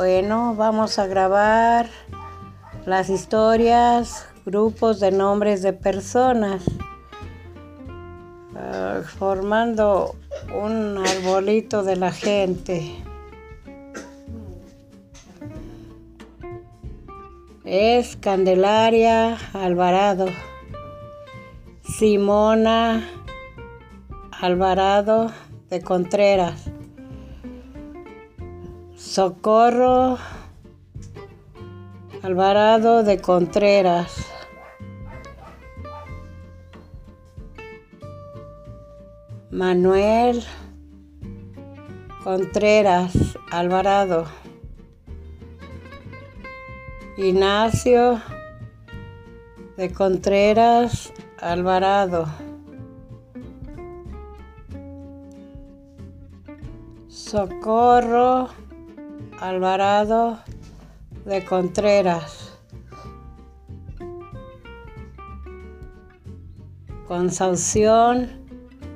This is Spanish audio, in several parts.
Bueno, vamos a grabar las historias, grupos de nombres de personas, uh, formando un arbolito de la gente. Es Candelaria Alvarado, Simona Alvarado de Contreras. Socorro Alvarado de Contreras. Manuel Contreras Alvarado. Ignacio de Contreras Alvarado. Socorro Alvarado de Contreras. Concepción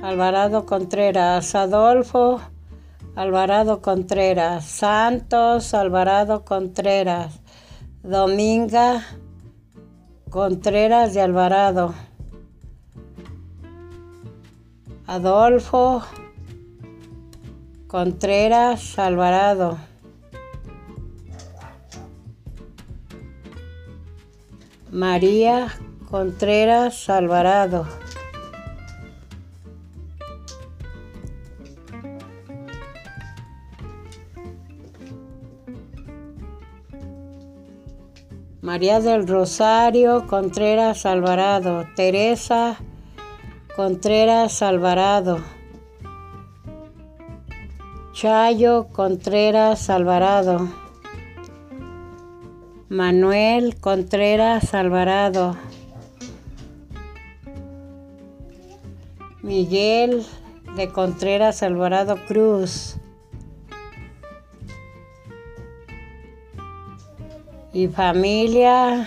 Alvarado Contreras. Adolfo Alvarado Contreras. Santos Alvarado Contreras. Dominga Contreras de Alvarado. Adolfo Contreras Alvarado. María Contreras Alvarado. María del Rosario Contreras Alvarado. Teresa Contreras Alvarado. Chayo Contreras Alvarado. Manuel Contreras Alvarado. Miguel de Contreras Alvarado Cruz. Y familia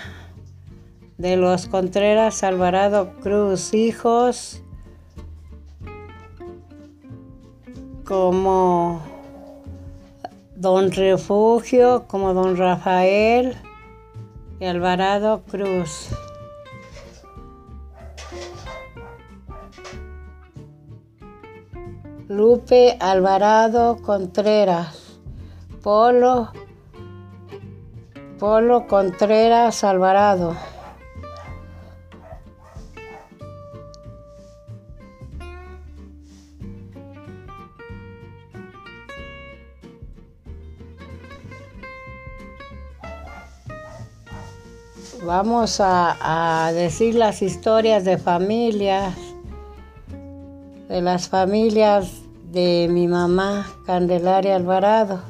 de los Contreras Alvarado Cruz, hijos como Don Refugio, como Don Rafael y Alvarado Cruz. Lupe Alvarado Contreras. Polo Polo Contreras Alvarado. Vamos a, decir las historias de familias, de las familias de mi mamá, Candelaria Alvarado.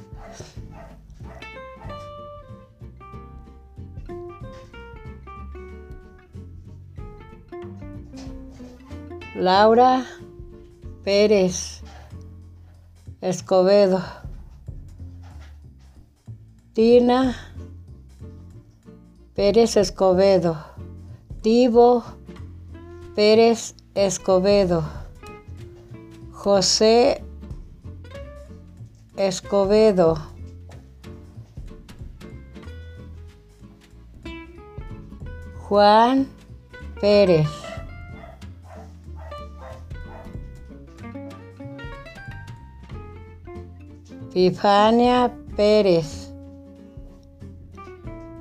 Laura Pérez Escobedo. Tina Pérez Escobedo. Tibo Pérez Escobedo. José Escobedo. Juan Pérez. Fifania Pérez.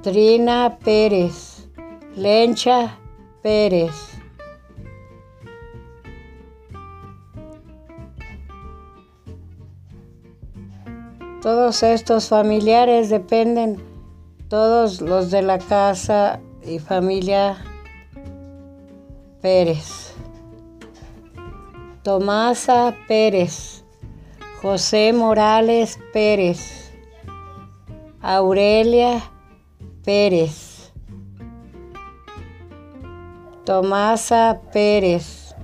Trina Pérez, Lencha Pérez. Todos estos familiares dependen, todos los de la casa y familia Pérez. Tomasa Pérez, José Morales Pérez, Aurelia Pérez. Tomasa Pérez.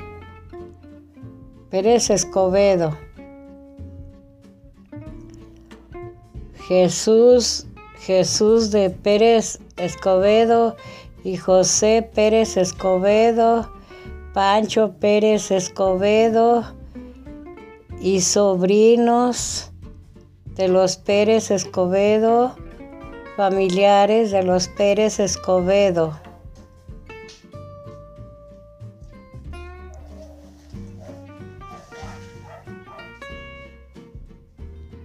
Pérez Escobedo. Jesús, Jesús de Pérez Escobedo y José Pérez Escobedo, Pancho Pérez Escobedo y sobrinos de los Pérez Escobedo, familiares de los Pérez Escobedo.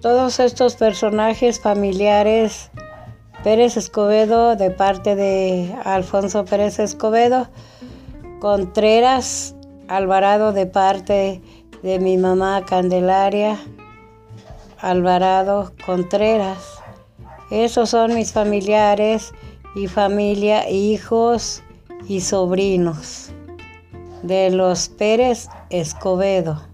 Todos estos personajes familiares, Pérez Escobedo de parte de Alfonso Pérez Escobedo, Contreras Alvarado de parte de mi mamá Candelaria, Alvarado Contreras. Esos son mis familiares y familia, hijos y sobrinos de los Pérez Escobedo.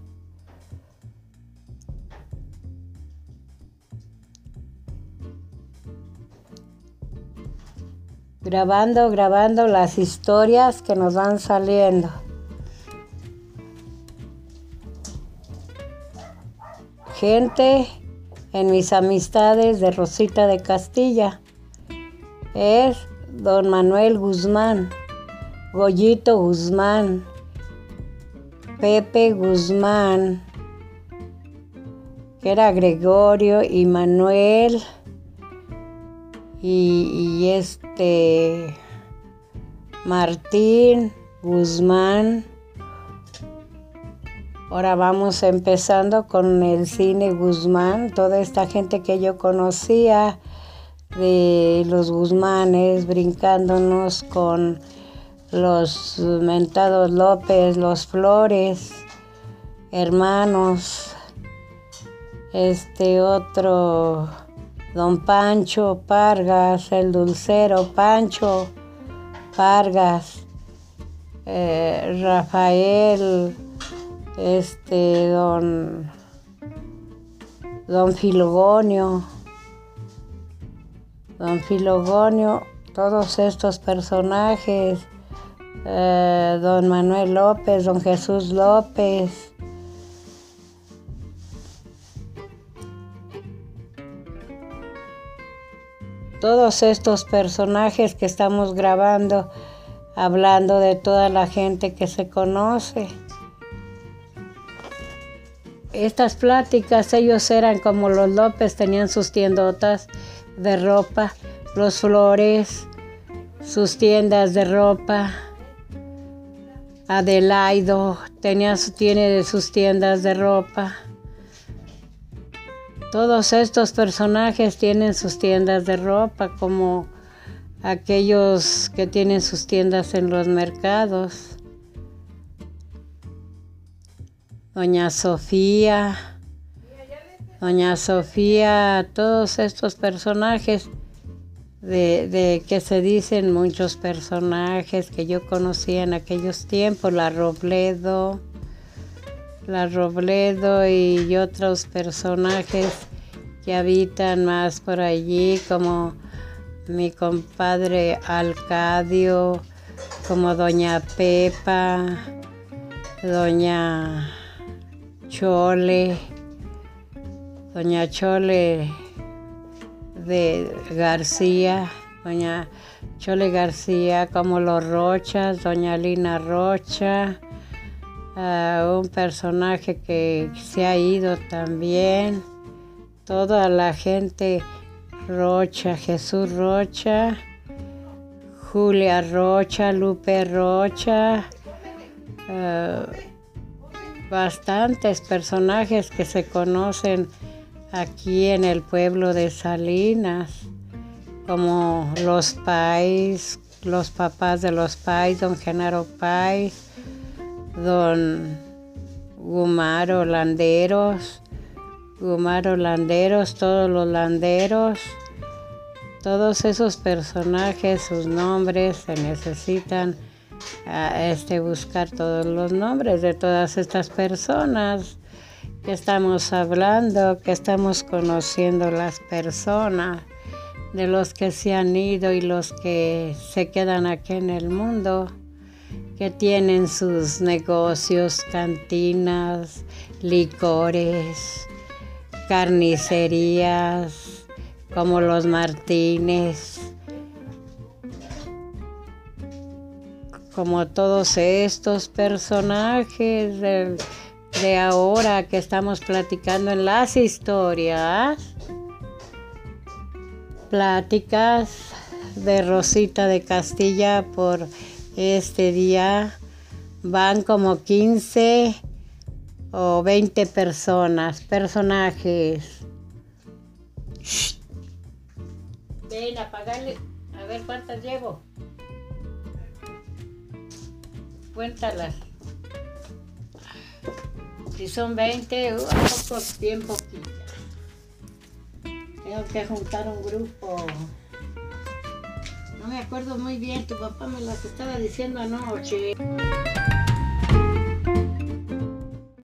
grabando, grabando las historias que nos van saliendo. Gente en mis amistades de Rosita de Castilla es don Manuel Guzmán, Goyito Guzmán, Pepe Guzmán, que era Gregorio y Manuel y, este Martín Guzmán. Ahora vamos empezando con el cine Guzmán, toda esta gente que yo conocía de los Guzmanes, brincándonos con los mentados López, los Flores, hermanos, este otro don Pancho Pargas, el dulcero Pancho Pargas, eh, Rafael, este, don, don Filogonio, don Filogonio, todos estos personajes, eh, don Manuel López, don Jesús López, todos estos personajes que estamos grabando, hablando de toda la gente que se conoce. Estas pláticas, ellos eran como los López, tenían sus tiendotas de ropa, los Flores, sus tiendas de ropa. Adelaido tenía, tiene sus tiendas de ropa. Todos estos personajes tienen sus tiendas de ropa, como aquellos que tienen sus tiendas en los mercados. Doña Sofía, Doña Sofía, todos estos personajes de, que se dicen muchos personajes que yo conocía en aquellos tiempos, la Robledo, la Robledo y otros personajes que habitan más por allí, como mi compadre Alcadio, como doña Pepa, doña Chole, doña Chole de García, doña Chole García, como los Rochas, doña Lina Rocha, un personaje que se ha ido también, toda la gente Rocha, Jesús Rocha, Julia Rocha, Lupe Rocha, eh, bastantes personajes que se conocen aquí en el pueblo de Salinas, como los Pais, los papás de los Pais, don Genaro Pais, don Gumaro Landeros, Gumaro Landeros, todos los landeros, todos esos personajes, sus nombres, se necesitan este, buscar todos los nombres de todas estas personas que estamos hablando, que estamos conociendo las personas, de los que se han ido y los que se quedan aquí en el mundo que tienen sus negocios, cantinas, licores, carnicerías, como los Martínez, como todos estos personajes de, ahora que estamos platicando en las historias pláticas de Rosita de Castilla por este día. Van como 15 o 20 personas, personajes. Ven, apagale. A ver cuántas llevo. Cuéntalas. Si son 20, uh, poco, bien. Tengo que juntar un grupo. No me acuerdo muy bien, tu papá me las estaba diciendo anoche.